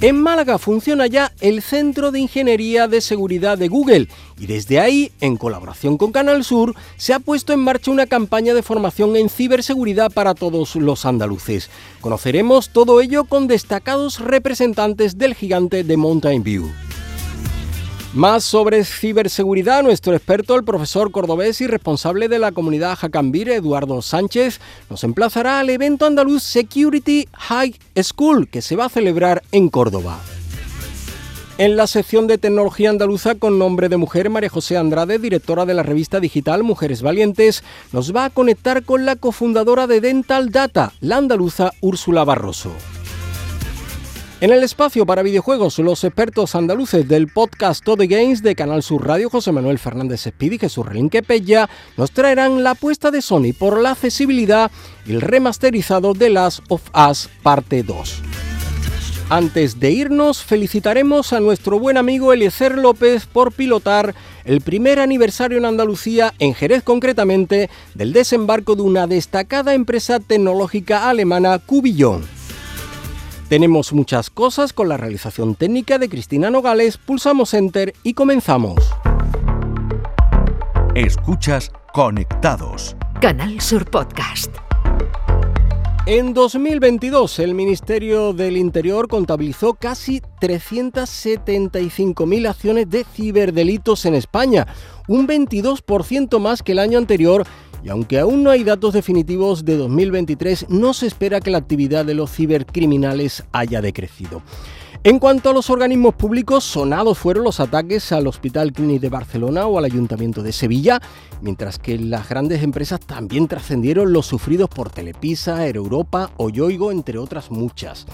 En Málaga funciona ya el Centro de Ingeniería de Seguridad de Google y desde ahí, en colaboración con Canal Sur, se ha puesto en marcha una campaña de formación en ciberseguridad para todos los andaluces. Conoceremos todo ello con destacados representantes del gigante de Mountain View. Más sobre ciberseguridad, nuestro experto, el profesor cordobés y responsable de la comunidad Jacambir, Eduardo Sánchez, nos emplazará al evento andaluz Security High School que se va a celebrar en Córdoba. En la sección de tecnología andaluza con nombre de mujer, María José Andrade, directora de la revista digital Mujeres Valientes, nos va a conectar con la cofundadora de Dental Data, la andaluza Úrsula Barroso. En el espacio para videojuegos, los expertos andaluces del podcast Todo Games de Canal Sur Radio, José Manuel Fernández Espíritu y Jesús Relinque Pella, nos traerán la apuesta de Sony por la accesibilidad y el remasterizado de Last of Us Parte 2. Antes de irnos, felicitaremos a nuestro buen amigo Eliezer López por pilotar el primer aniversario en Andalucía, en Jerez concretamente, del desembarco de una destacada empresa tecnológica alemana, Cubillón. Tenemos muchas cosas con la realización técnica de Cristina Nogales, pulsamos Enter y comenzamos. Escuchas Conectados. Canal Sur Podcast. En 2022, el Ministerio del Interior contabilizó casi 375.000 acciones de ciberdelitos en España, un 22% más que el año anterior y aunque aún no hay datos definitivos de 2023, no se espera que la actividad de los cibercriminales haya decrecido. En cuanto a los organismos públicos, sonados fueron los ataques al Hospital Clínic de Barcelona o al Ayuntamiento de Sevilla, mientras que las grandes empresas también trascendieron los sufridos por Telepisa, Europa o Yoigo, entre otras muchas.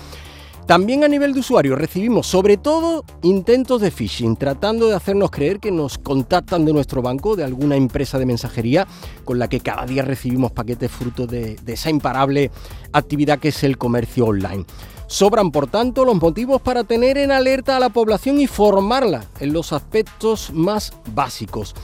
También a nivel de usuario recibimos sobre todo intentos de phishing, tratando de hacernos creer que nos contactan de nuestro banco, de alguna empresa de mensajería con la que cada día recibimos paquetes fruto de, de esa imparable actividad que es el comercio online. Sobran, por tanto, los motivos para tener en alerta a la población y formarla en los aspectos más básicos.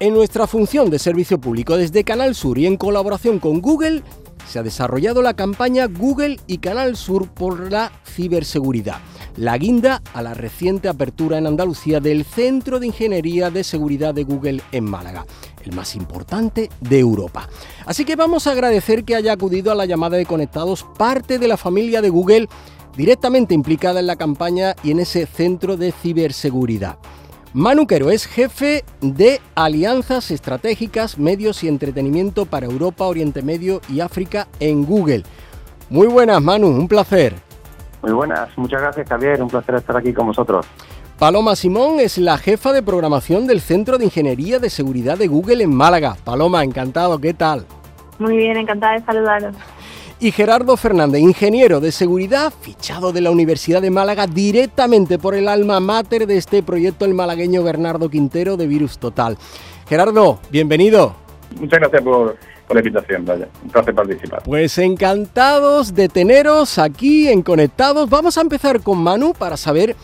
En nuestra función de servicio público desde Canal Sur y en colaboración con Google, se ha desarrollado la campaña Google y Canal Sur por la ciberseguridad, la guinda a la reciente apertura en Andalucía del Centro de Ingeniería de Seguridad de Google en Málaga, el más importante de Europa. Así que vamos a agradecer que haya acudido a la llamada de conectados parte de la familia de Google directamente implicada en la campaña y en ese centro de ciberseguridad. Manu Quero es jefe de Alianzas Estratégicas, Medios y Entretenimiento para Europa, Oriente Medio y África en Google. Muy buenas, Manu, un placer. Muy buenas, muchas gracias Javier, un placer estar aquí con vosotros. Paloma Simón es la jefa de programación del Centro de Ingeniería de Seguridad de Google en Málaga. Paloma, encantado, ¿qué tal? Muy bien, encantada de saludaros y Gerardo Fernández, ingeniero de seguridad, fichado de la Universidad de Málaga directamente por el alma mater de este proyecto, el malagueño Bernardo Quintero de Virus Total. Gerardo, bienvenido. Muchas gracias por, la invitación, vaya, un placer participar. Pues encantados de teneros aquí en Conectados. Vamos a empezar con Manu para saber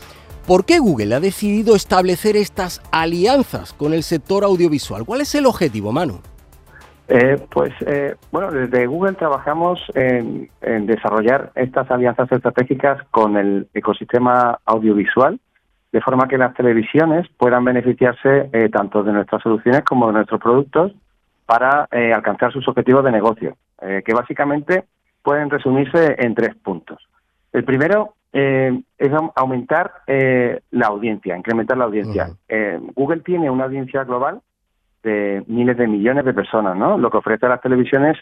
por qué Google ha decidido establecer estas alianzas con el sector audiovisual. ¿Cuál es el objetivo, Manu? Eh, pues eh, bueno, desde Google trabajamos en, desarrollar estas alianzas estratégicas con el ecosistema audiovisual, de forma que las televisiones puedan beneficiarse eh, tanto de nuestras soluciones como de nuestros productos para alcanzar sus objetivos de negocio, que básicamente pueden resumirse en tres puntos. El primero es aumentar la audiencia, incrementar la audiencia. Google tiene una audiencia global de miles de millones de personas, ¿no? Lo que ofrece a las televisiones,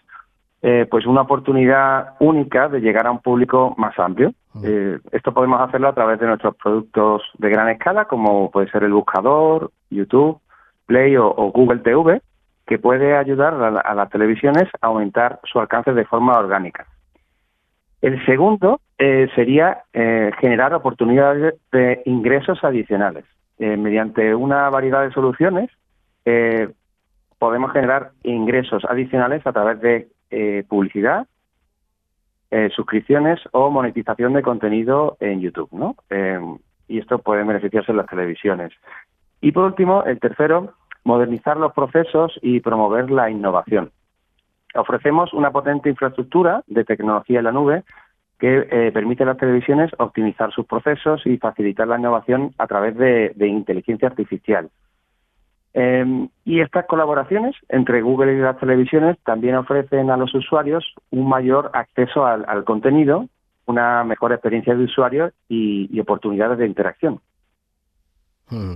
eh, pues una oportunidad única de llegar a un público más amplio. Eh, esto podemos hacerlo a través de nuestros productos de gran escala, como puede ser el buscador, YouTube, Play o, Google TV, que puede ayudar a, las televisiones a aumentar su alcance de forma orgánica. El segundo eh, sería generar oportunidades de ingresos adicionales mediante una variedad de soluciones eh, podemos generar ingresos adicionales a través de eh, publicidad, eh, suscripciones o monetización de contenido en YouTube, ¿no? Eh, y esto puede beneficiarse en las televisiones. Y por último, el tercero, modernizar los procesos y promover la innovación. Ofrecemos una potente infraestructura de tecnología en la nube que eh, permite a las televisiones optimizar sus procesos y facilitar la innovación a través de, inteligencia artificial. Em, y estas colaboraciones entre Google y las televisiones también ofrecen a los usuarios un mayor acceso al, contenido, una mejor experiencia de usuario y, oportunidades de interacción. Hmm.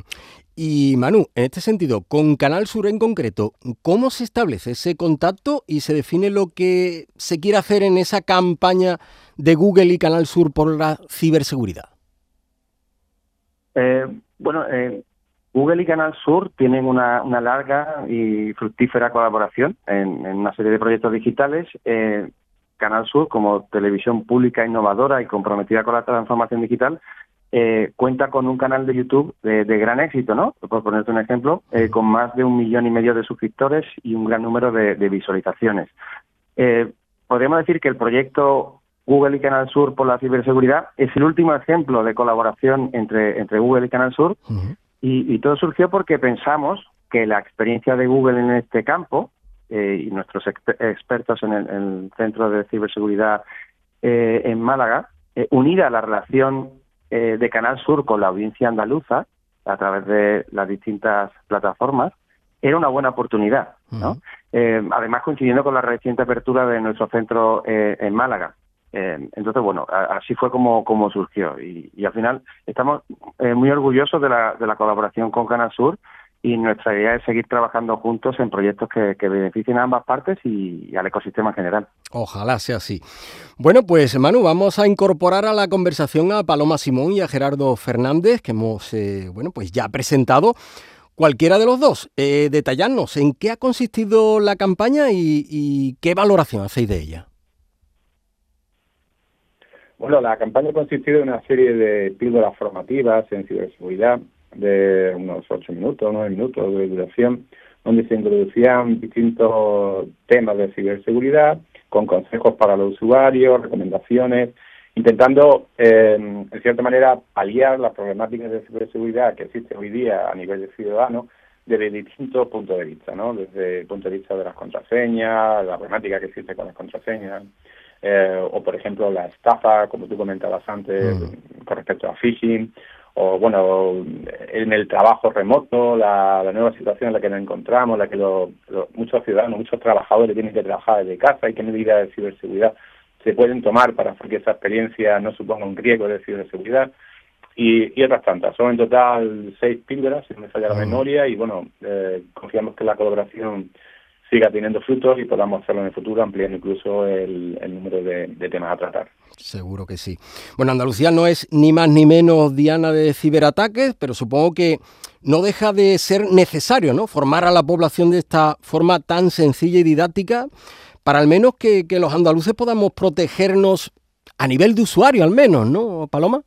Y Manu, en este sentido, con Canal Sur en concreto, ¿cómo se establece ese contacto y se define lo que se quiere hacer en esa campaña de Google y Canal Sur por la ciberseguridad? Eh, bueno, eh, Google y Canal Sur tienen una, larga y fructífera colaboración en, una serie de proyectos digitales. Eh, Canal Sur, como televisión pública innovadora y comprometida con la transformación digital, eh, cuenta con un canal de YouTube de, gran éxito, ¿no? Por ponerte un ejemplo, eh, con más de un millón y medio de suscriptores y un gran número de, visualizaciones. Eh, podríamos decir que el proyecto Google y Canal Sur por la ciberseguridad es el último ejemplo de colaboración entre, entre Google y Canal Sur y, todo surgió porque pensamos que la experiencia de Google en este campo y nuestros expertos en el, Centro de Ciberseguridad en Málaga, unida a la relación eh, de Canal Sur con la audiencia andaluza a través de las distintas plataformas era una buena oportunidad, ¿no? Eh, además coincidiendo con la reciente apertura de nuestro centro eh, en Málaga. Entonces, bueno, así fue como, como surgió y, al final estamos muy orgullosos de la, de la colaboración con Canal Sur y nuestra idea es seguir trabajando juntos en proyectos que, beneficien a ambas partes y, al ecosistema en general. Ojalá sea así. Bueno, pues Manu, vamos a incorporar a la conversación a Paloma Simón y a Gerardo Fernández, que hemos eh, bueno, pues ya presentado. Cualquiera de los dos, eh, detallarnos en qué ha consistido la campaña y qué valoración hacéis de ella. Bueno, la campaña ha consistido en una serie de píldoras formativas en ciberseguridad de unos ocho minutos, nueve minutos de duración, donde se introducían distintos temas de ciberseguridad, con consejos para los usuarios, recomendaciones, intentando, eh, en cierta manera, paliar las problemáticas de ciberseguridad que existen hoy día a nivel de ciudadano desde distintos puntos de vista, ¿no? Desde el punto de vista de las contraseñas, la problemática que existe con las contraseñas, eh, o por ejemplo la estafa, como tú comentabas antes, mm. con respecto a phishing, o bueno, en el trabajo remoto, la, nueva situación en la que nos encontramos, la que muchos ciudadanos, muchos trabajadores tienen que trabajar desde casa y qué medidas de ciberseguridad se pueden tomar para que esa experiencia no suponga un riesgo de ciberseguridad y, otras tantas. Son en total seis píldoras, si no me falla la memoria, y bueno, eh, confiamos que la colaboración siga teniendo frutos y podamos hacerlo en el futuro, ampliando incluso el, número de, temas a tratar. Seguro que sí. Bueno, Andalucía no es ni más ni menos diana de ciberataques, pero supongo que no deja de ser necesario ¿no? formar a la población de esta forma tan sencilla y didáctica para al menos que los andaluces podamos protegernos a nivel de usuario, al menos, ¿no, Paloma?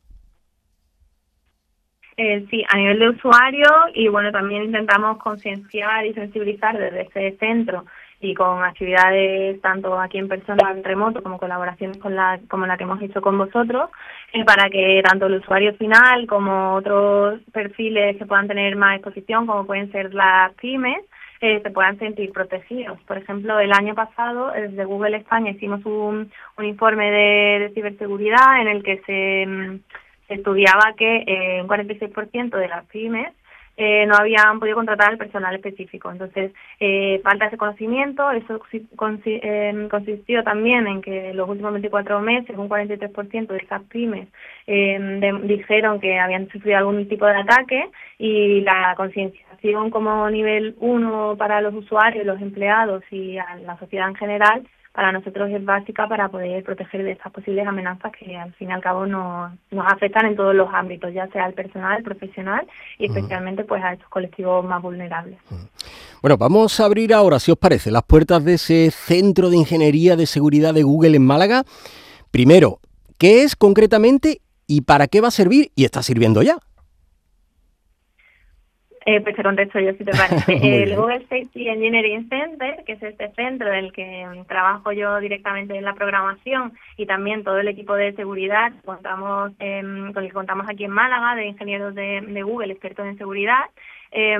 Eh, sí, a nivel de usuario y bueno, también intentamos concienciar y sensibilizar desde este centro y con actividades tanto aquí en persona en remoto como colaboraciones con la, como la que hemos hecho con vosotros, eh, para que tanto el usuario final como otros perfiles que puedan tener más exposición, como pueden ser las pymes, eh, se puedan sentir protegidos. Por ejemplo, el año pasado desde Google España hicimos un, un informe de ciberseguridad en el que se mm, estudiaba que eh, un 46% de las pymes eh, no habían podido contratar al personal específico. Entonces, eh, falta ese conocimiento. Eso eh, consistió también en que en los últimos 24 meses un 43% de esas pymes dijeron que habían sufrido algún tipo de ataque y la concienciación como nivel 1 para los usuarios, los empleados y a la sociedad en general para nosotros es básica para poder proteger de estas posibles amenazas que al fin y al cabo nos, nos afectan en todos los ámbitos, ya sea el personal, el profesional y especialmente pues a estos colectivos más vulnerables. Bueno, vamos a abrir ahora, si os parece, las puertas de ese Centro de Ingeniería de Seguridad de Google en Málaga. Primero, ¿qué es concretamente y para qué va a servir y está sirviendo ya? Eh, pues te contesto yo si te parece. el Google Safety Engineering Center, que es este centro en el que trabajo yo directamente en la programación y también todo el equipo de seguridad contamos con el que contamos aquí en Málaga, de ingenieros de, de Google, expertos en seguridad, eh,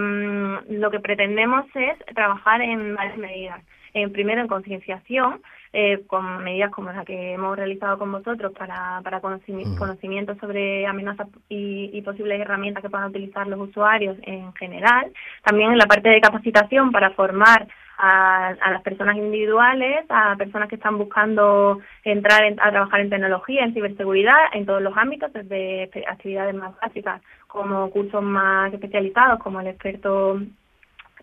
lo que pretendemos es trabajar en varias medidas. En primero, en concienciación, eh, con medidas como la que hemos realizado con vosotros para, para conocimiento sobre amenazas y, y, posibles herramientas que puedan utilizar los usuarios en general. También en la parte de capacitación para formar a, a las personas individuales, a personas que están buscando entrar a trabajar en tecnología, en ciberseguridad, en todos los ámbitos, desde actividades más básicas como cursos más especializados, como el experto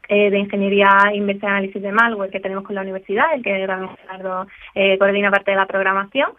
eh, de Ingeniería Inversa y Análisis de Malware que tenemos con la universidad, el que Gerardo eh, coordina parte de la programación.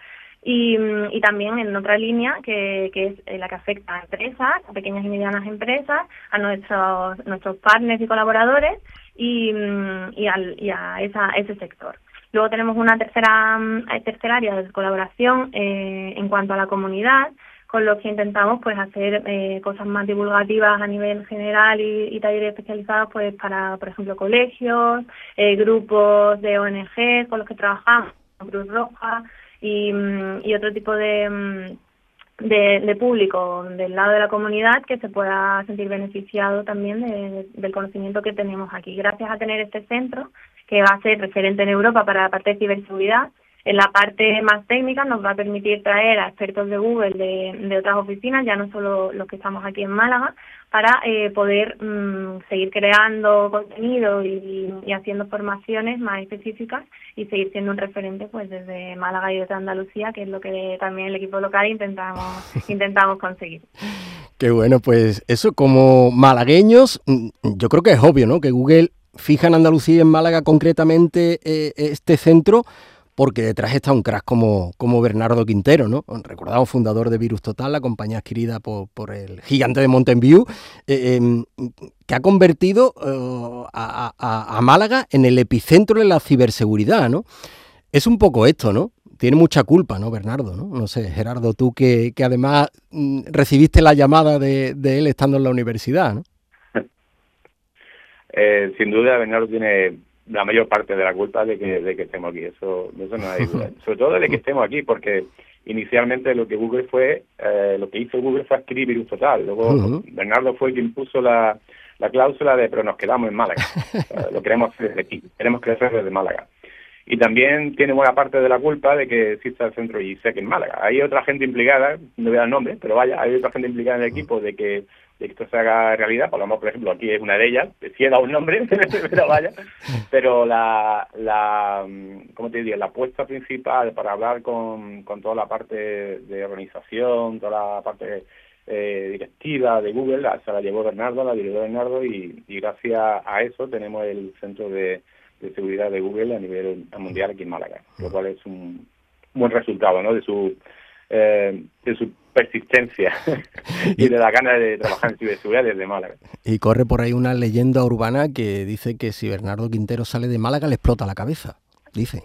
Y, mm, y, también en otra línea que, que es eh, la que afecta a empresas, a pequeñas y medianas empresas, a nuestros nuestros partners y colaboradores y, mm, y, al, y a esa, ese sector. Luego tenemos una tercera, mm, tercera área de colaboración eh, en cuanto a la comunidad, con los que intentamos pues hacer eh, cosas más divulgativas a nivel general y, talleres especializados pues para por ejemplo colegios eh, grupos de ONG con los que trabajamos Cruz Roja y, mm, y otro tipo de, mm, de, de, público del lado de la comunidad que se pueda sentir beneficiado también del conocimiento que tenemos aquí. Gracias a tener este centro que va a ser referente en Europa para la parte de ciberseguridad en la parte más técnica nos va a permitir traer a expertos de Google de, otras oficinas, ya no solo los que estamos aquí en Málaga, para eh, poder mm, seguir creando contenido y, haciendo formaciones más específicas y seguir siendo un referente pues desde Málaga y desde Andalucía, que es lo que también el equipo local intentamos, intentamos conseguir. Qué bueno, pues eso como malagueños, mm, yo creo que es obvio, ¿no? Que Google fija en Andalucía y en Málaga concretamente eh, este centro porque detrás está un crack como, como Bernardo Quintero, ¿no? Recordamos fundador de Virus Total, la compañía adquirida por, el gigante de Mountain View, eh, em, que ha convertido eh, a, Málaga en el epicentro de la ciberseguridad, ¿no? Es un poco esto, ¿no? Tiene mucha culpa, ¿no, Bernardo? No, no sé, Gerardo, tú que, que además mm, recibiste la llamada de, de, él estando en la universidad, ¿no? Eh, sin duda, Bernardo tiene la mayor parte de la culpa de que, de que estemos aquí, eso, eso no hay duda. Sobre todo de que estemos aquí, porque inicialmente lo que Google fue, eh, lo que hizo Google fue adquirir Virus Total. Luego Bernardo fue quien puso la, la cláusula de pero nos quedamos en Málaga. lo queremos hacer desde aquí, queremos crecer desde Málaga. Y también tiene buena parte de la culpa de que exista el centro ISEC en Málaga. Hay otra gente implicada, no voy a dar nombre, pero vaya, hay otra gente implicada en el equipo de que de que esto se haga realidad, menos, por ejemplo, aquí es una de ellas, si he dado un nombre, pero vaya, pero la, la, ¿cómo te diría? La apuesta principal para hablar con, con toda la parte de organización, toda la parte eh, directiva de Google, se la llevó Bernardo, la dirigió Bernardo, y, y gracias a eso tenemos el centro de, de seguridad de Google a nivel mundial aquí en Málaga, lo cual es un buen resultado, ¿no? De su eh, de su persistencia y de la gana de trabajar en ciberseguridad desde Málaga. Y corre por ahí una leyenda urbana que dice que si Bernardo Quintero sale de Málaga le explota la cabeza. Dice.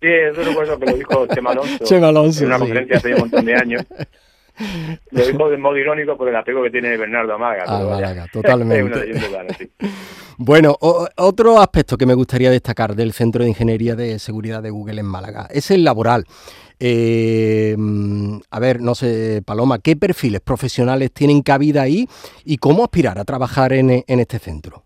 Sí, eso recuerdo que lo dijo Chema Alonso, en una conferencia hace un montón de años. Lo dijo de modo irónico por el apego que tiene Bernardo a Málaga. A Málaga, totalmente. Bueno, otro aspecto que me gustaría destacar del Centro de Ingeniería de Seguridad de Google en Málaga es el laboral. Eh, a ver, no sé, Paloma, ¿qué perfiles profesionales tienen cabida ahí y cómo aspirar a trabajar en, este centro?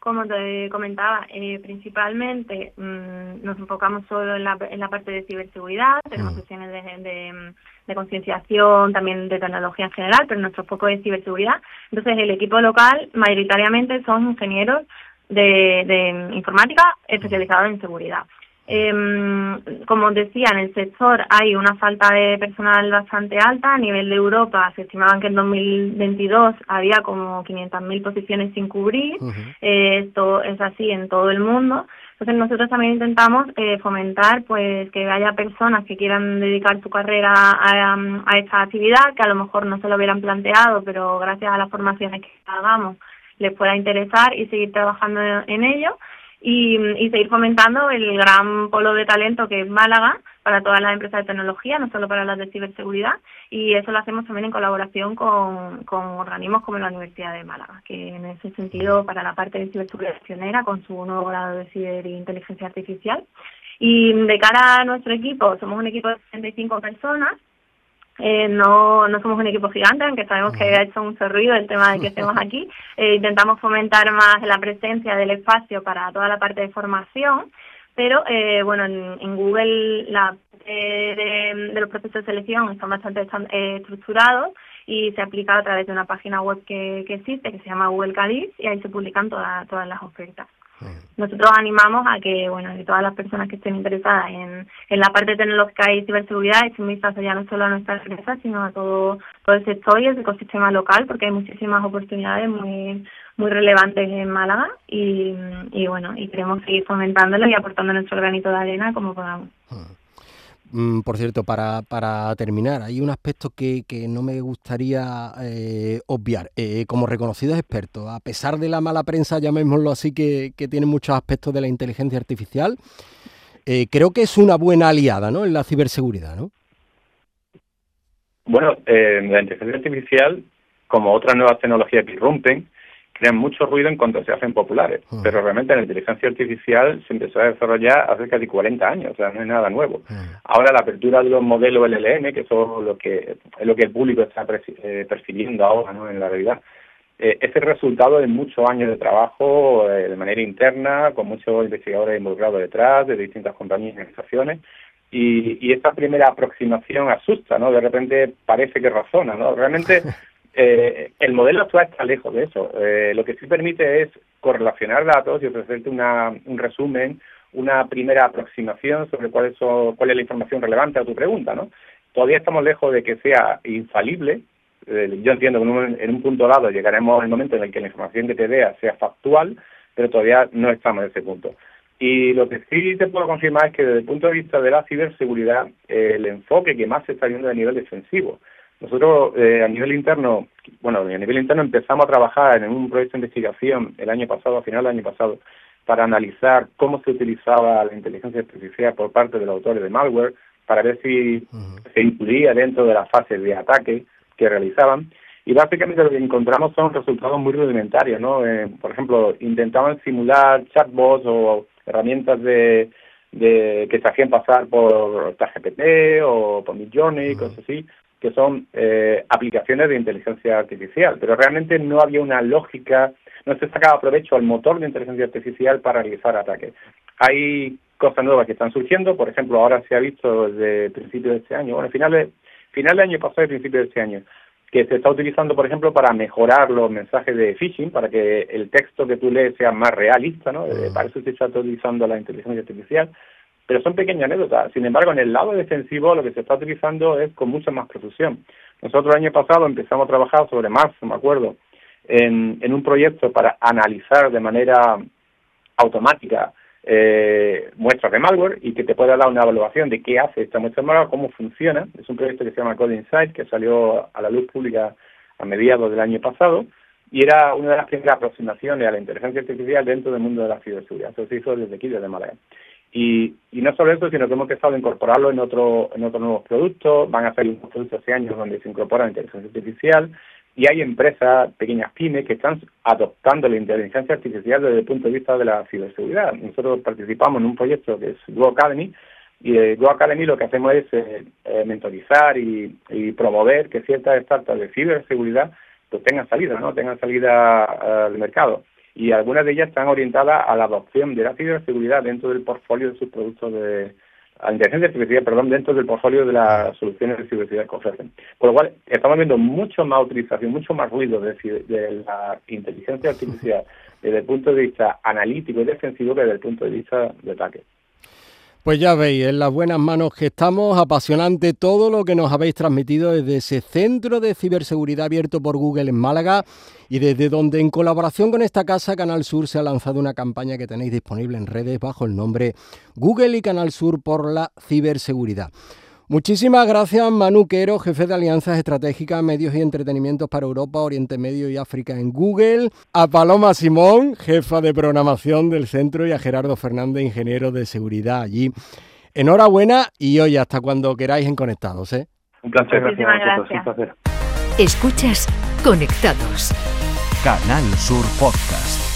Como te comentaba, eh, principalmente mm, nos enfocamos solo en la, en la parte de ciberseguridad, tenemos mm. sesiones de, de, concienciación, también de tecnología en general, pero nuestro foco es ciberseguridad. Entonces, el equipo local mayoritariamente son ingenieros de, de informática especializados en seguridad. Eh, como decía, en el sector hay una falta de personal bastante alta. A nivel de Europa se estimaban que en 2022 había como 500.000 posiciones sin cubrir. eh, esto es así en todo el mundo. Entonces nosotros también intentamos eh, fomentar pues que haya personas que quieran dedicar su carrera a, a esta actividad, que a lo mejor no se lo hubieran planteado, pero gracias a las formaciones que hagamos les pueda interesar y seguir trabajando en ello y, y seguir fomentando el gran polo de talento que es Málaga, para todas las empresas de tecnología, no solo para las de ciberseguridad, y eso lo hacemos también en colaboración con, con organismos como la Universidad de Málaga, que en ese sentido, para la parte de ciberseguridad pionera, con su nuevo grado de ciberinteligencia artificial. Y de cara a nuestro equipo, somos un equipo de 65 personas, eh, no, no somos un equipo gigante, aunque sabemos que ha hecho mucho ruido el tema de que estemos aquí. Eh, intentamos fomentar más la presencia del espacio para toda la parte de formación, pero eh, bueno, en, Google la de, de, los procesos de selección están bastante eh, estructurados y se aplica a través de una página web que, que existe, que se llama Google Cadiz, y ahí se publican todas todas las ofertas. Nosotros animamos a que, bueno, que todas las personas que estén interesadas en, en la parte tecnológica y ciberseguridad echen un vistazo ya no solo a nuestra empresa, sino a todo, todo el sector y el ecosistema local, porque hay muchísimas oportunidades muy muy relevantes en Málaga y, y bueno, y queremos seguir fomentándolo y aportando nuestro granito de arena como podamos. Por cierto, para, para terminar, hay un aspecto que, que no me gustaría eh, obviar. Eh, como reconocidos expertos, a pesar de la mala prensa, llamémoslo así, que, que tiene muchos aspectos de la inteligencia artificial, eh, creo que es una buena aliada ¿no? en la ciberseguridad, ¿no? Bueno, la inteligencia artificial, como otras nuevas tecnologías que irrumpen, crean mucho ruido en cuanto se hacen populares. Ah. Pero realmente la inteligencia artificial se empezó a desarrollar hace casi 40 años, o sea, no es nada nuevo. Ah. Ahora la apertura de los modelos LLM, que son lo que es lo que el público está eh, percibiendo ahora ¿no? en la realidad, eh, es el resultado de muchos años de trabajo eh, de manera interna, con muchos investigadores involucrados detrás, de distintas compañías y organizaciones, y, y esta primera aproximación asusta, ¿no? De repente parece que razona, ¿no? Realmente Eh, el modelo actual está lejos de eso. Eh, lo que sí permite es correlacionar datos y ofrecerte una, un resumen, una primera aproximación sobre cuál es, cuál es la información relevante a tu pregunta, ¿no? Todavía estamos lejos de que sea infalible. Eh, yo entiendo que en un, en un punto dado llegaremos al momento en el que la información que te vea sea factual, pero todavía no estamos en ese punto. Y lo que sí te puedo confirmar es que desde el punto de vista de la ciberseguridad, el enfoque que más se está viendo a nivel defensivo. Nosotros eh, a nivel interno, bueno, a nivel interno empezamos a trabajar en un proyecto de investigación el año pasado, a final del año pasado, para analizar cómo se utilizaba la inteligencia artificial por parte de los autores de malware, para ver si se incluía dentro de las fases de ataque que realizaban. Y básicamente lo que encontramos son resultados muy rudimentarios, ¿no? Eh, por ejemplo, intentaban simular chatbots o herramientas de, de que se hacían pasar por ChatGPT o por Midjourney, cosas así, que son eh, aplicaciones de inteligencia artificial, pero realmente no había una lógica, no se sacaba provecho al motor de inteligencia artificial para realizar ataques. Hay cosas nuevas que están surgiendo, por ejemplo, ahora se ha visto desde principios de este año, bueno, final, de, final del año pasado y principio de este año, que se está utilizando, por ejemplo, para mejorar los mensajes de phishing, para que el texto que tú lees sea más realista, ¿no? Eh, para eso se está utilizando la inteligencia artificial pero son pequeñas anécdotas. Sin embargo, en el lado defensivo lo que se está utilizando es con mucha más profusión. Nosotros el año pasado empezamos a trabajar sobre marzo, me acuerdo, en, un proyecto para analizar de manera automática eh, muestras de malware y que te pueda dar una evaluación de qué hace esta muestra de malware, cómo funciona. Es un proyecto que se llama Code Insight, que salió a la luz pública a mediados del año pasado y era una de las primeras aproximaciones a la inteligencia artificial dentro del mundo de la ciberseguridad. Eso se hizo desde aquí, desde Málaga. Y, y no solo eso, sino que hemos empezado a incorporarlo en, otro, en otros nuevos productos. Van a salir unos productos hace años donde se incorpora la inteligencia artificial. Y hay empresas, pequeñas pymes, que están adoptando la inteligencia artificial desde el punto de vista de la ciberseguridad. Nosotros participamos en un proyecto que es Go Academy, y de Go Academy lo que hacemos es eh, eh, mentorizar y, promover que ciertas startups de ciberseguridad pues tengan salida, ¿no? Tengan salida al mercado y algunas de ellas están orientadas a la adopción de la ciberseguridad dentro del portfolio de sus productos de la inteligencia artificial, perdón, dentro del portfolio de las soluciones de ciberseguridad que ofrecen. Por lo cual, estamos viendo mucho más utilización, mucho más ruido de, de la inteligencia artificial desde el punto de vista analítico y defensivo que desde el punto de vista de ataque. Pues ya veis, en las buenas manos que estamos, apasionante todo lo que nos habéis transmitido desde ese centro de ciberseguridad abierto por Google en Málaga y desde donde en colaboración con esta casa Canal Sur se ha lanzado una campaña que tenéis disponible en redes bajo el nombre Google y Canal Sur por la ciberseguridad. Muchísimas gracias Manu Quero, jefe de Alianzas Estratégicas, Medios y Entretenimientos para Europa, Oriente Medio y África en Google, a Paloma Simón, jefa de programación del centro, y a Gerardo Fernández, ingeniero de seguridad allí enhorabuena y hoy hasta cuando queráis en Conectados. ¿eh? Un placer. Muchísimas gracias. gracias. Un placer. Escuchas Conectados. Canal Sur Podcast.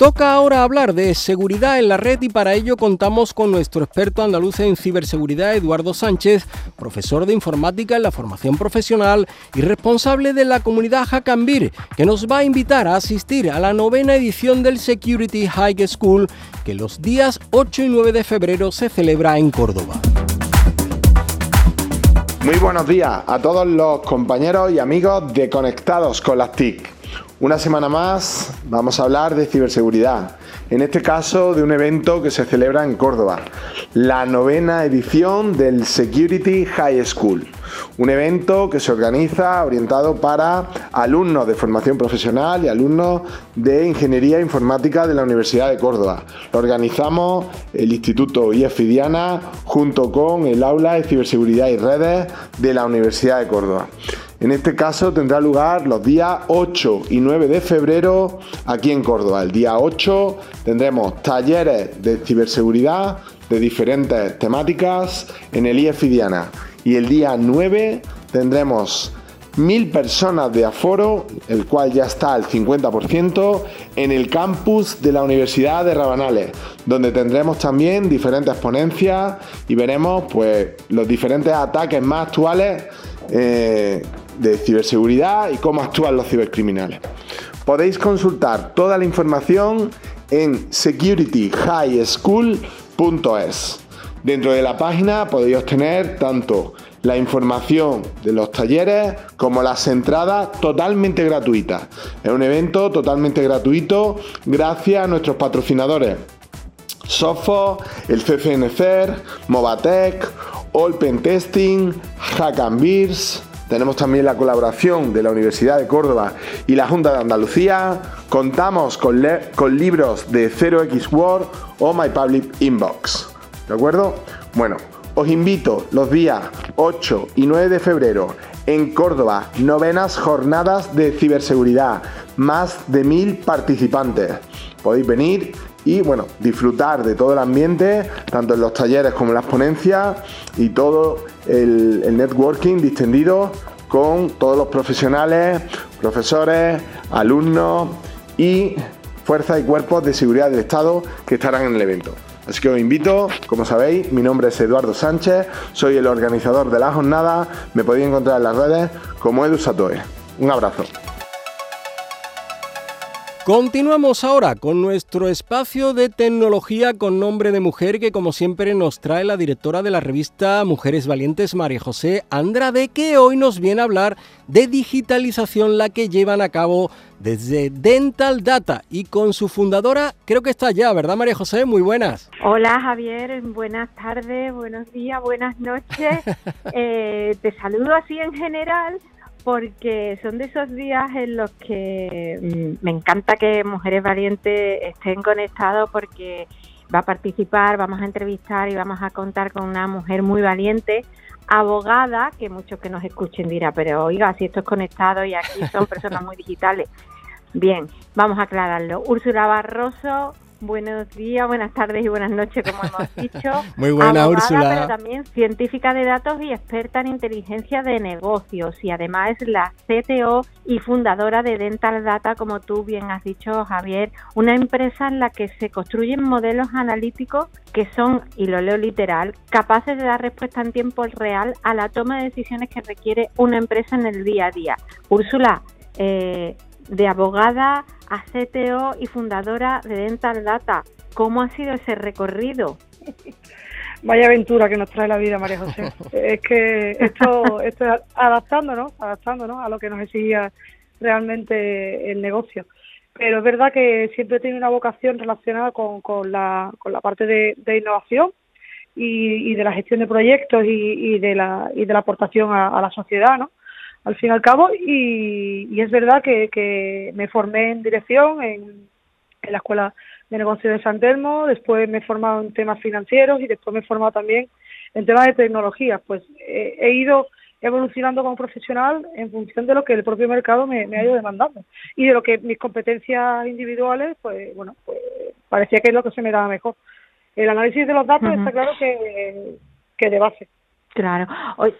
Toca ahora hablar de seguridad en la red y para ello contamos con nuestro experto andaluz en ciberseguridad, Eduardo Sánchez, profesor de informática en la formación profesional y responsable de la comunidad Hackambir, que nos va a invitar a asistir a la novena edición del Security High School que los días 8 y 9 de febrero se celebra en Córdoba. Muy buenos días a todos los compañeros y amigos de Conectados con las TIC. Una semana más vamos a hablar de ciberseguridad, en este caso de un evento que se celebra en Córdoba, la novena edición del Security High School, un evento que se organiza orientado para alumnos de formación profesional y alumnos de Ingeniería Informática de la Universidad de Córdoba. Lo organizamos el Instituto IEFIDIANA junto con el Aula de Ciberseguridad y Redes de la Universidad de Córdoba. En este caso tendrá lugar los días 8 y 9 de febrero aquí en Córdoba. El día 8 tendremos talleres de ciberseguridad de diferentes temáticas en el IEF. Y el día 9 tendremos mil personas de aforo, el cual ya está al 50%, en el campus de la Universidad de Rabanales, donde tendremos también diferentes ponencias y veremos pues, los diferentes ataques más actuales eh, de ciberseguridad y cómo actúan los cibercriminales. Podéis consultar toda la información en securityhighschool.es. Dentro de la página podéis obtener tanto la información de los talleres como las entradas totalmente gratuitas. Es un evento totalmente gratuito gracias a nuestros patrocinadores. Sofo, el CCNCER, Movatec, All Testing, Hack and Beers. Tenemos también la colaboración de la Universidad de Córdoba y la Junta de Andalucía. Contamos con, con libros de 0x Word o My Public Inbox. ¿De acuerdo? Bueno, os invito los días 8 y 9 de febrero en Córdoba, novenas jornadas de ciberseguridad, más de mil participantes. Podéis venir y bueno, disfrutar de todo el ambiente, tanto en los talleres como en las ponencias y todo el, networking distendido con todos los profesionales, profesores, alumnos y fuerzas y cuerpos de seguridad del Estado que estarán en el evento. Así que os invito, como sabéis, mi nombre es Eduardo Sánchez, soy el organizador de la jornada, me podéis encontrar en las redes como Edu Satoe. Un abrazo. Continuamos ahora con nuestro espacio de tecnología con nombre de mujer que como siempre nos trae la directora de la revista Mujeres Valientes, María José Andrade, que hoy nos viene a hablar de digitalización la que llevan a cabo desde Dental Data y con su fundadora creo que está ya, ¿verdad María José? Muy buenas. Hola Javier, buenas tardes, buenos días, buenas noches. eh, te saludo así en general porque son de esos días en los que mm, me encanta que Mujeres Valientes estén conectados porque va a participar, vamos a entrevistar y vamos a contar con una mujer muy valiente, abogada, que muchos que nos escuchen dirá, pero oiga, si esto es conectado y aquí son personas muy digitales. Bien, vamos a aclararlo. Úrsula Barroso, Buenos días, buenas tardes y buenas noches, como hemos dicho. Muy buena, Abogada, Úrsula. Pero también científica de datos y experta en inteligencia de negocios. Y además es la CTO y fundadora de Dental Data, como tú bien has dicho, Javier. Una empresa en la que se construyen modelos analíticos que son, y lo leo literal, capaces de dar respuesta en tiempo real a la toma de decisiones que requiere una empresa en el día a día. Úrsula, eh, de abogada a CTO y fundadora de Dental Data. ¿Cómo ha sido ese recorrido? Vaya aventura que nos trae la vida, María José. es que esto, esto es adaptándonos, adaptándonos a lo que nos exigía realmente el negocio. Pero es verdad que siempre he tenido una vocación relacionada con, con, la, con la parte de, de innovación y, y, de la gestión de proyectos y, y, de, la, y de la aportación a, a la sociedad, ¿no? Al fin y al cabo, y, y es verdad que, que, me formé en dirección en, en, la Escuela de Negocios de San Telmo, después me he formado en temas financieros y después me he formado también en temas de tecnología. Pues eh, he ido evolucionando como profesional en función de lo que el propio mercado me, ha ido demandando y de lo que mis competencias individuales, pues bueno, pues parecía que es lo que se me daba mejor. El análisis de los datos está claro que, que de base. Claro.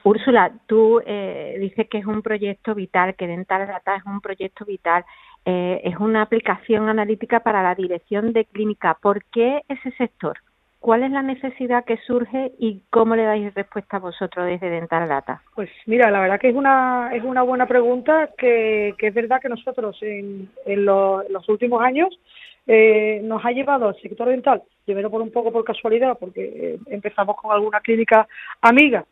Úrsula, tú eh, dices que es un proyecto vital, que Dental Data es un proyecto vital, eh, es una aplicación analítica para la dirección de clínica. ¿Por qué ese sector? ¿Cuál es la necesidad que surge y cómo le dais respuesta a vosotros desde Dental Data? Pues mira, la verdad que es una, es una buena pregunta, que, que es verdad que nosotros en, en, los últimos años eh, nos ha llevado al sector dental, primero por un poco por casualidad, porque eh, empezamos con alguna clínica amiga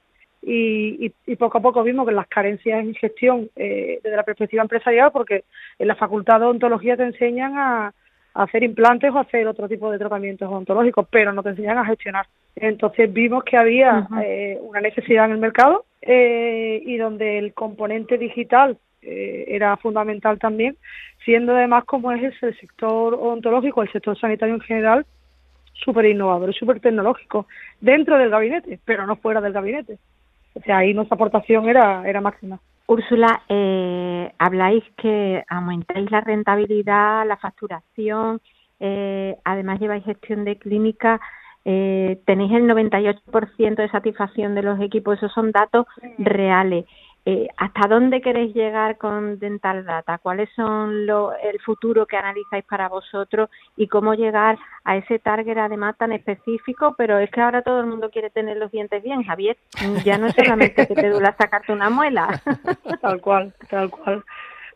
y, y, poco a poco vimos que las carencias en gestión eh, desde la perspectiva empresarial, porque en la facultad de odontología te enseñan a, hacer implantes o hacer otro tipo de tratamientos odontológicos, pero no te enseñan a gestionar. Entonces vimos que había eh, una necesidad en el mercado eh, y donde el componente digital eh, era fundamental también, siendo además como es el sector odontológico, el sector sanitario en general, súper innovador súper tecnológico dentro del gabinete, pero no fuera del gabinete. O sea, ahí nuestra aportación era, era máxima. Úrsula, eh, habláis que aumentáis la rentabilidad, la facturación, eh, además lleváis gestión de clínica, eh, tenéis el 98% de satisfacción de los equipos, esos son datos reales. Eh, ¿Hasta dónde queréis llegar con Dental Data? ¿Cuáles son el futuro que analizáis para vosotros y cómo llegar a ese target además tan específico? Pero es que ahora todo el mundo quiere tener los dientes bien, Javier. Ya no es solamente que te duela sacarte una muela. tal cual, tal cual.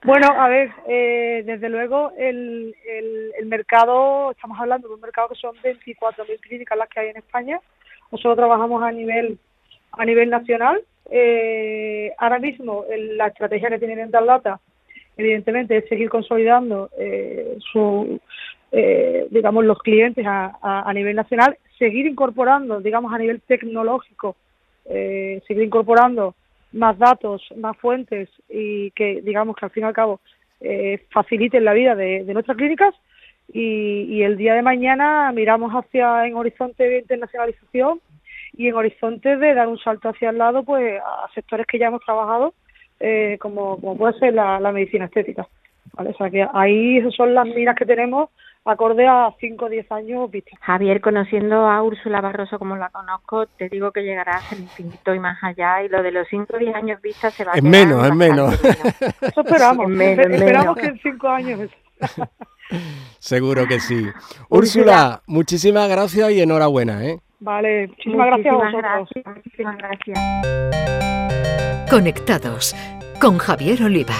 Bueno, a ver, eh, desde luego el, el, el, mercado, estamos hablando de un mercado que son 24.000 clínicas las que hay en España. Nosotros trabajamos a nivel a nivel nacional eh, ahora mismo la estrategia que tiene Dental Data, evidentemente, es seguir consolidando eh, su, eh, digamos, los clientes a, a, nivel nacional, seguir incorporando, digamos, a nivel tecnológico, eh, seguir incorporando más datos, más fuentes y que, digamos, que al fin y al cabo eh, faciliten la vida de, de nuestras clínicas. Y, y, el día de mañana miramos hacia en horizonte de internacionalización y en horizonte de dar un salto hacia el lado pues a sectores que ya hemos trabajado eh, como, como puede ser la, medicina estética. ¿vale? O sea que ahí son las miras que tenemos acorde a 5 o 10 años vista. Javier, conociendo a Úrsula Barroso como la conozco, te digo que llegarás al infinito y más allá y lo de los 5 o 10 años vista se va a Es menos, es menos. Eso esperamos. esperamos que en 5 años... Seguro que sí. Úrsula, muchísimas gracias y enhorabuena, ¿eh? Vale, muchísimas, gracias a vosotros. muchísimas gracias. Conectados con Javier Oliva.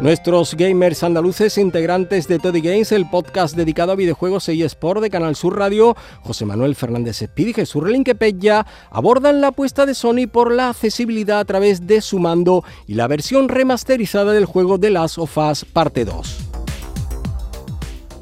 Nuestros gamers andaluces integrantes de Toddy Games, el podcast dedicado a videojuegos y Sport de Canal Sur Radio, José Manuel Fernández Espíritu y Jesús Relinquepella, abordan la apuesta de Sony por la accesibilidad a través de su mando y la versión remasterizada del juego The Last of Us Parte 2.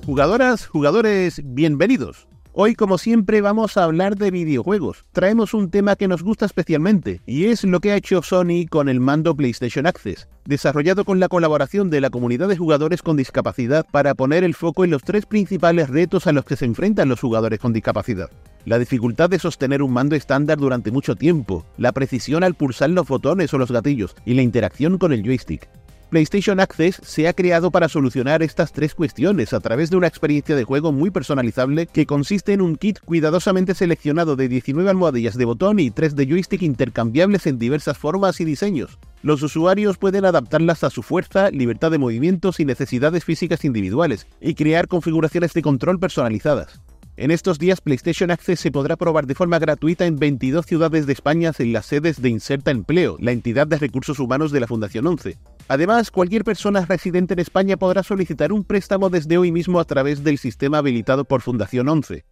Jugadoras, jugadores, bienvenidos. Hoy, como siempre, vamos a hablar de videojuegos. Traemos un tema que nos gusta especialmente, y es lo que ha hecho Sony con el mando PlayStation Access, desarrollado con la colaboración de la comunidad de jugadores con discapacidad para poner el foco en los tres principales retos a los que se enfrentan los jugadores con discapacidad. La dificultad de sostener un mando estándar durante mucho tiempo, la precisión al pulsar los botones o los gatillos y la interacción con el joystick. PlayStation Access se ha creado para solucionar estas tres cuestiones a través de una experiencia de juego muy personalizable que consiste en un kit cuidadosamente seleccionado de 19 almohadillas de botón y 3 de joystick intercambiables en diversas formas y diseños. Los usuarios pueden adaptarlas a su fuerza, libertad de movimientos y necesidades físicas individuales, y crear configuraciones de control personalizadas. En estos días PlayStation Access se podrá probar de forma gratuita en 22 ciudades de España en las sedes de Inserta Empleo, la entidad de recursos humanos de la Fundación 11. Además, cualquier persona residente en España podrá solicitar un préstamo desde hoy mismo a través del sistema habilitado por Fundación 11.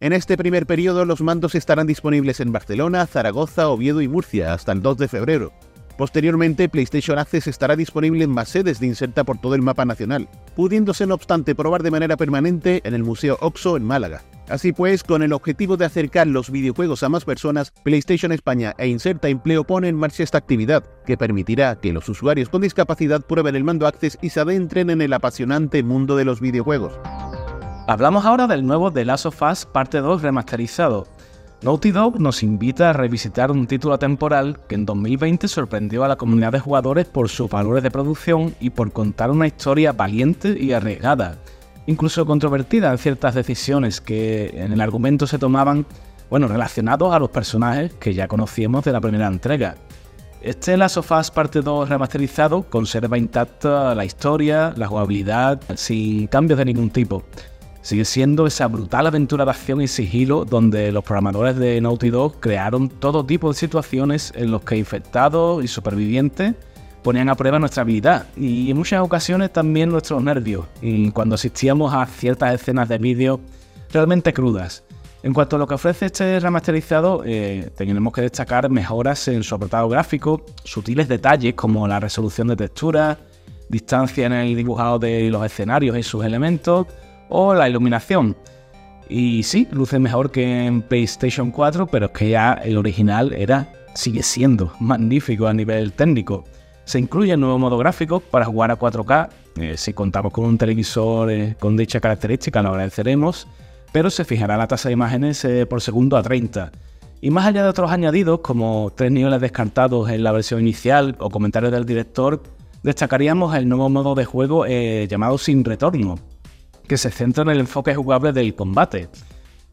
En este primer periodo los mandos estarán disponibles en Barcelona, Zaragoza, Oviedo y Murcia hasta el 2 de febrero. Posteriormente, PlayStation Access estará disponible en más sedes de inserta por todo el mapa nacional, pudiéndose no obstante probar de manera permanente en el Museo Oxo en Málaga. Así pues, con el objetivo de acercar los videojuegos a más personas, PlayStation España e Inserta Empleo ponen en marcha esta actividad, que permitirá que los usuarios con discapacidad prueben el mando Access y se adentren en el apasionante mundo de los videojuegos. Hablamos ahora del nuevo The Last of Us Parte 2 remasterizado, Naughty Dog nos invita a revisitar un título temporal que en 2020 sorprendió a la comunidad de jugadores por sus valores de producción y por contar una historia valiente y arriesgada, incluso controvertida en ciertas decisiones que en el argumento se tomaban, bueno, relacionados a los personajes que ya conocíamos de la primera entrega. Este Last of Us Parte 2 remasterizado conserva intacta la historia, la jugabilidad, sin cambios de ningún tipo sigue siendo esa brutal aventura de acción y sigilo donde los programadores de Naughty Dog crearon todo tipo de situaciones en los que infectados y supervivientes ponían a prueba nuestra habilidad y en muchas ocasiones también nuestros nervios y cuando asistíamos a ciertas escenas de vídeo realmente crudas. En cuanto a lo que ofrece este remasterizado, eh, tenemos que destacar mejoras en su apartado gráfico, sutiles detalles como la resolución de texturas, distancia en el dibujado de los escenarios y sus elementos, o la iluminación. Y sí, luce mejor que en PlayStation 4, pero es que ya el original era, sigue siendo magnífico a nivel técnico. Se incluye un nuevo modo gráfico para jugar a 4K. Eh, si contamos con un televisor eh, con dicha característica, lo agradeceremos. Pero se fijará la tasa de imágenes eh, por segundo a 30. Y más allá de otros añadidos, como tres niveles descartados en la versión inicial o comentarios del director, destacaríamos el nuevo modo de juego llamado Sin Retorno, que se centra en el enfoque jugable del combate.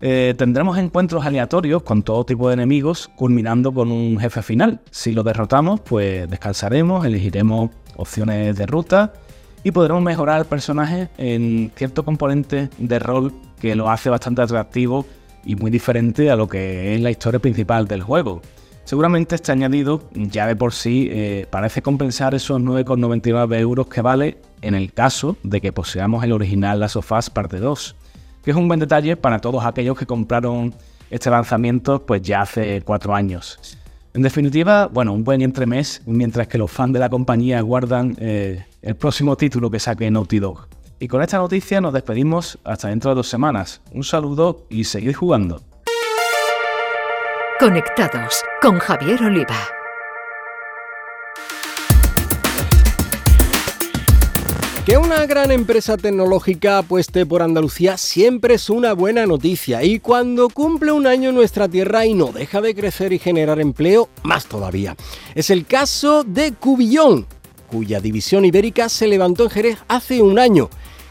Eh, tendremos encuentros aleatorios con todo tipo de enemigos, culminando con un jefe final. Si lo derrotamos, pues descansaremos, elegiremos opciones de ruta y podremos mejorar el personaje en cierto componente de rol que lo hace bastante atractivo y muy diferente a lo que es la historia principal del juego. Seguramente este añadido ya de por sí eh, parece compensar esos 9,99 euros que vale en el caso de que poseamos el original Last of Us Parte 2, que es un buen detalle para todos aquellos que compraron este lanzamiento pues ya hace cuatro años. En definitiva, bueno, un buen entremés, mientras que los fans de la compañía guardan eh, el próximo título que saque Naughty Dog. Y con esta noticia nos despedimos hasta dentro de dos semanas. Un saludo y seguid jugando. Conectados con Javier Oliva. Que una gran empresa tecnológica apueste por Andalucía siempre es una buena noticia y cuando cumple un año nuestra tierra y no deja de crecer y generar empleo, más todavía. Es el caso de Cubillón, cuya división ibérica se levantó en Jerez hace un año.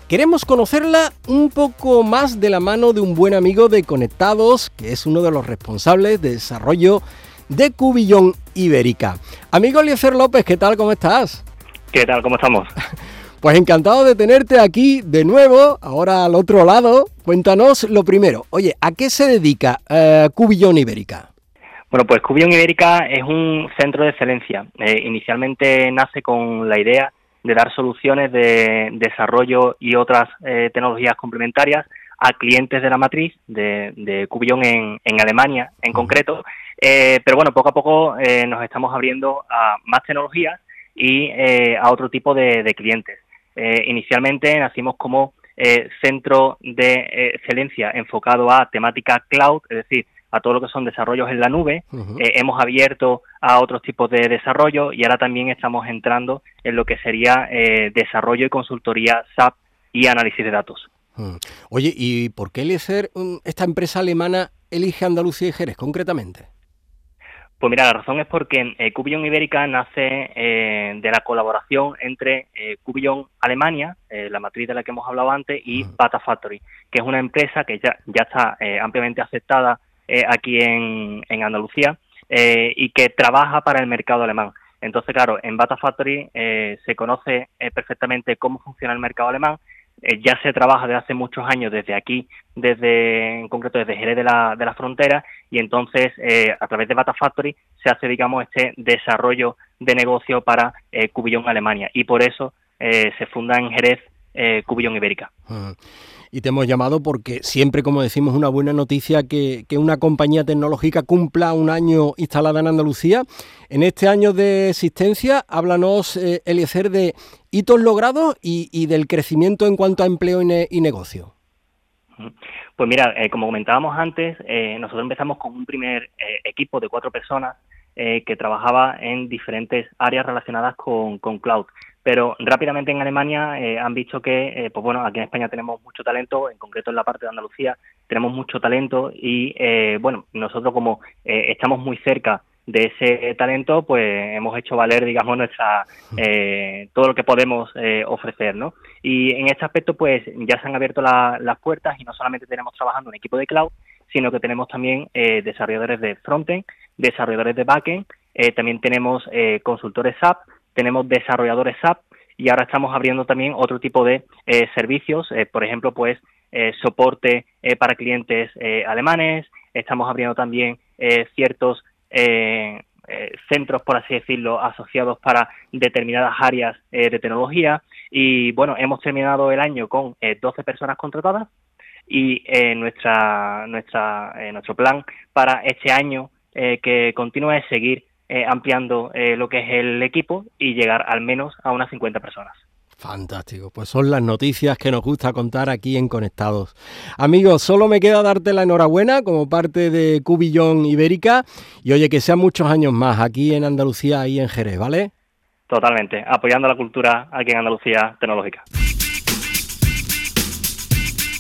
Queremos conocerla un poco más de la mano de un buen amigo de Conectados, que es uno de los responsables de desarrollo de Cubillón Ibérica. Amigo Eliezer López, ¿qué tal? ¿Cómo estás? ¿Qué tal? ¿Cómo estamos? Pues encantado de tenerte aquí de nuevo, ahora al otro lado. Cuéntanos lo primero. Oye, ¿a qué se dedica eh, Cubillón Ibérica? Bueno, pues Cubillón Ibérica es un centro de excelencia. Eh, inicialmente nace con la idea de dar soluciones de desarrollo y otras eh, tecnologías complementarias a clientes de la matriz de, Cubillón en, Alemania en concreto. pero bueno, poco a poco nos estamos abriendo a más tecnologías y a otro tipo de clientes. Eh, inicialmente nacimos como eh, centro de eh, excelencia enfocado a temática cloud, es decir, a todo lo que son desarrollos en la nube. hemos abierto a otros tipos de desarrollo y ahora también estamos entrando en lo que sería desarrollo y consultoría SAP y análisis de datos. Oye, ¿y por qué Eliezer, mm, esta empresa alemana elige Andalucía y Jerez concretamente? Pues mira, la razón es porque eh, Cubillon Ibérica nace eh, de la colaboración entre eh, Cubillon Alemania, eh, la matriz de la que hemos hablado antes, y Bata Factory, que es una empresa que ya, ya está ampliamente aceptada aquí en, en Andalucía y que trabaja para el mercado alemán. Entonces, claro, en Bata Factory se conoce perfectamente cómo funciona el mercado alemán, eh, ya se trabaja desde hace muchos años desde aquí, desde en concreto desde Jerez de la, de la Frontera, y entonces eh, a través de Bata Factory se hace, digamos, este desarrollo de negocio para eh, Cubillón Alemania, y por eso eh, se funda en Jerez Cubillón Ibérica y te hemos llamado porque siempre, como decimos, una buena noticia que, una compañía tecnológica cumpla un año instalada en Andalucía. En este año de existencia, háblanos, eh, Eliezer, de hitos logrados y, del crecimiento en cuanto a empleo y, negocio. Pues mira, eh, como comentábamos antes, eh, nosotros empezamos con un primer eh, equipo de cuatro personas que trabajaba en diferentes áreas relacionadas con, con cloud pero rápidamente en Alemania eh, han visto que, pues bueno, aquí en España tenemos mucho talento, en concreto en la parte de Andalucía tenemos mucho talento y, bueno, nosotros como estamos muy cerca de ese talento, pues hemos hecho valer, digamos, nuestra eh, todo lo que podemos eh, ofrecer, ¿no? Y en este aspecto, pues ya se han abierto las puertas y no solamente tenemos trabajando un equipo de cloud, sino que tenemos también eh, desarrolladores de frontend, desarrolladores de backend, también tenemos consultores SAP, tenemos desarrolladores SAP y ahora estamos abriendo también otro tipo de servicios, por ejemplo, pues soporte para clientes alemanes, estamos abriendo también ciertos eh, eh, centros, por así decirlo, asociados para determinadas áreas eh, de tecnología. Y bueno, hemos terminado el año con 12 personas contratadas y nuestra, nuestro plan para este año que continúa es seguir ampliando lo que es el equipo y llegar al menos a unas 50 personas. Fantástico, pues son las noticias que nos gusta contar aquí en Conectados. Amigos, solo me queda darte la enhorabuena como parte de Cubillón Ibérica y oye, que sean muchos años más aquí en Andalucía y en Jerez, ¿vale? Totalmente, apoyando la cultura aquí en Andalucía tecnológica.